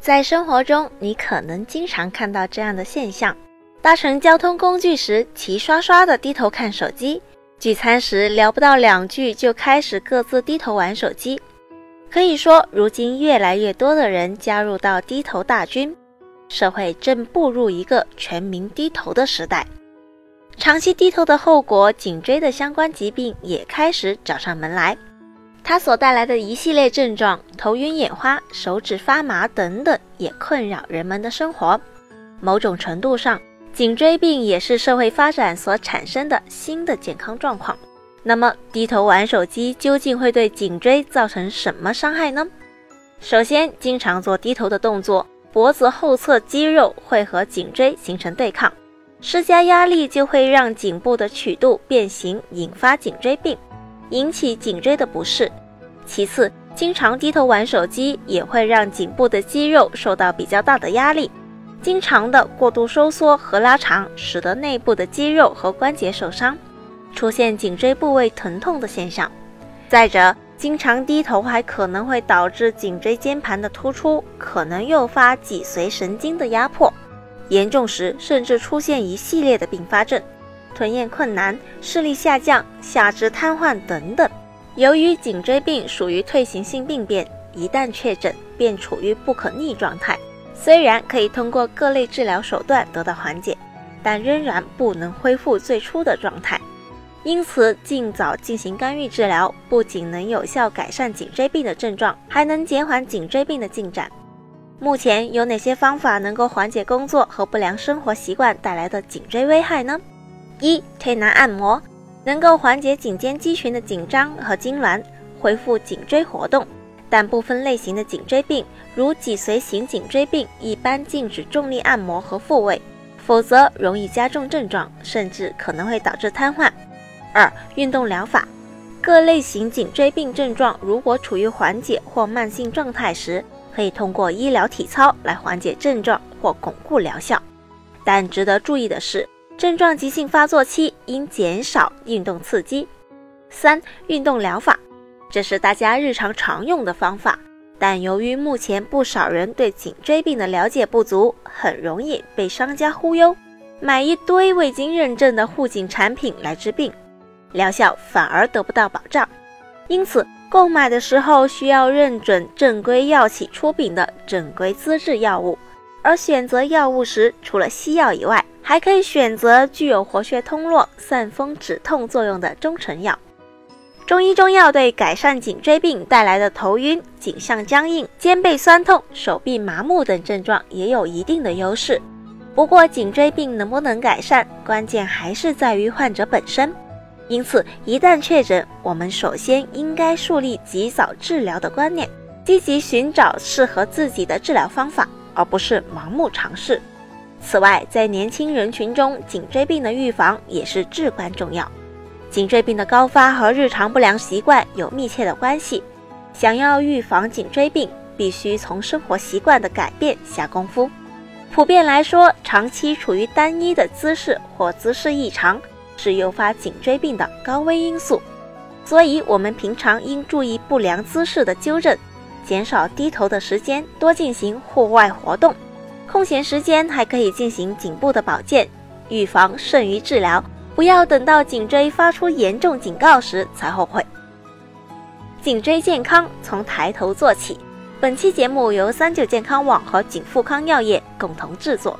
在生活中，你可能经常看到这样的现象：搭乘交通工具时，齐刷刷的低头看手机；聚餐时，聊不到两句就开始各自低头玩手机。可以说，如今越来越多的人加入到低头大军，社会正步入一个全民低头的时代。长期低头的后果，颈椎的相关疾病也开始找上门来。它所带来的一系列症状，头晕眼花、手指发麻等等，也困扰人们的生活。某种程度上，颈椎病也是社会发展所产生的新的健康状况。那么，低头玩手机究竟会对颈椎造成什么伤害呢？首先，经常做低头的动作，脖子后侧肌肉会和颈椎形成对抗，施加压力就会让颈部的曲度变形，引发颈椎病。引起颈椎的不适。其次，经常低头玩手机也会让颈部的肌肉受到比较大的压力，经常的过度收缩和拉长，使得内部的肌肉和关节受伤，出现颈椎部位疼痛的现象。再者，经常低头还可能会导致颈椎间盘的突出，可能诱发脊髓神经的压迫，严重时甚至出现一系列的并发症。吞咽困难、视力下降、下肢瘫痪等等。由于颈椎病属于退行性病变，一旦确诊便处于不可逆状态。虽然可以通过各类治疗手段得到缓解，但仍然不能恢复最初的状态。因此，尽早进行干预治疗，不仅能有效改善颈椎病的症状，还能减缓颈椎病的进展。目前有哪些方法能够缓解工作和不良生活习惯带来的颈椎危害呢？一推拿按摩能够缓解颈肩肌群的紧张和痉挛，恢复颈椎活动。但部分类型的颈椎病，如脊髓型颈椎病，一般禁止重力按摩和复位，否则容易加重症状，甚至可能会导致瘫痪。二、运动疗法，各类型颈椎病症状如果处于缓解或慢性状态时，可以通过医疗体操来缓解症状或巩固疗效。但值得注意的是。症状急性发作期应减少运动刺激。三、运动疗法，这是大家日常常用的方法，但由于目前不少人对颈椎病的了解不足，很容易被商家忽悠，买一堆未经认证的护颈产品来治病，疗效反而得不到保障。因此，购买的时候需要认准正规药企出品的正规资质药物，而选择药物时，除了西药以外，还可以选择具有活血通络、散风止痛作用的中成药。中医中药对改善颈椎病带来的头晕、颈项僵硬、肩背酸痛、手臂麻木等症状也有一定的优势。不过，颈椎病能不能改善，关键还是在于患者本身。因此，一旦确诊，我们首先应该树立及早治疗的观念，积极寻找适合自己的治疗方法，而不是盲目尝试。此外，在年轻人群中，颈椎病的预防也是至关重要。颈椎病的高发和日常不良习惯有密切的关系。想要预防颈椎病，必须从生活习惯的改变下功夫。普遍来说，长期处于单一的姿势或姿势异常是诱发颈椎病的高危因素。所以，我们平常应注意不良姿势的纠正，减少低头的时间，多进行户外活动。空闲时间还可以进行颈部的保健，预防胜于治疗，不要等到颈椎发出严重警告时才后悔。颈椎健康从抬头做起。本期节目由三九健康网和景富康药业共同制作。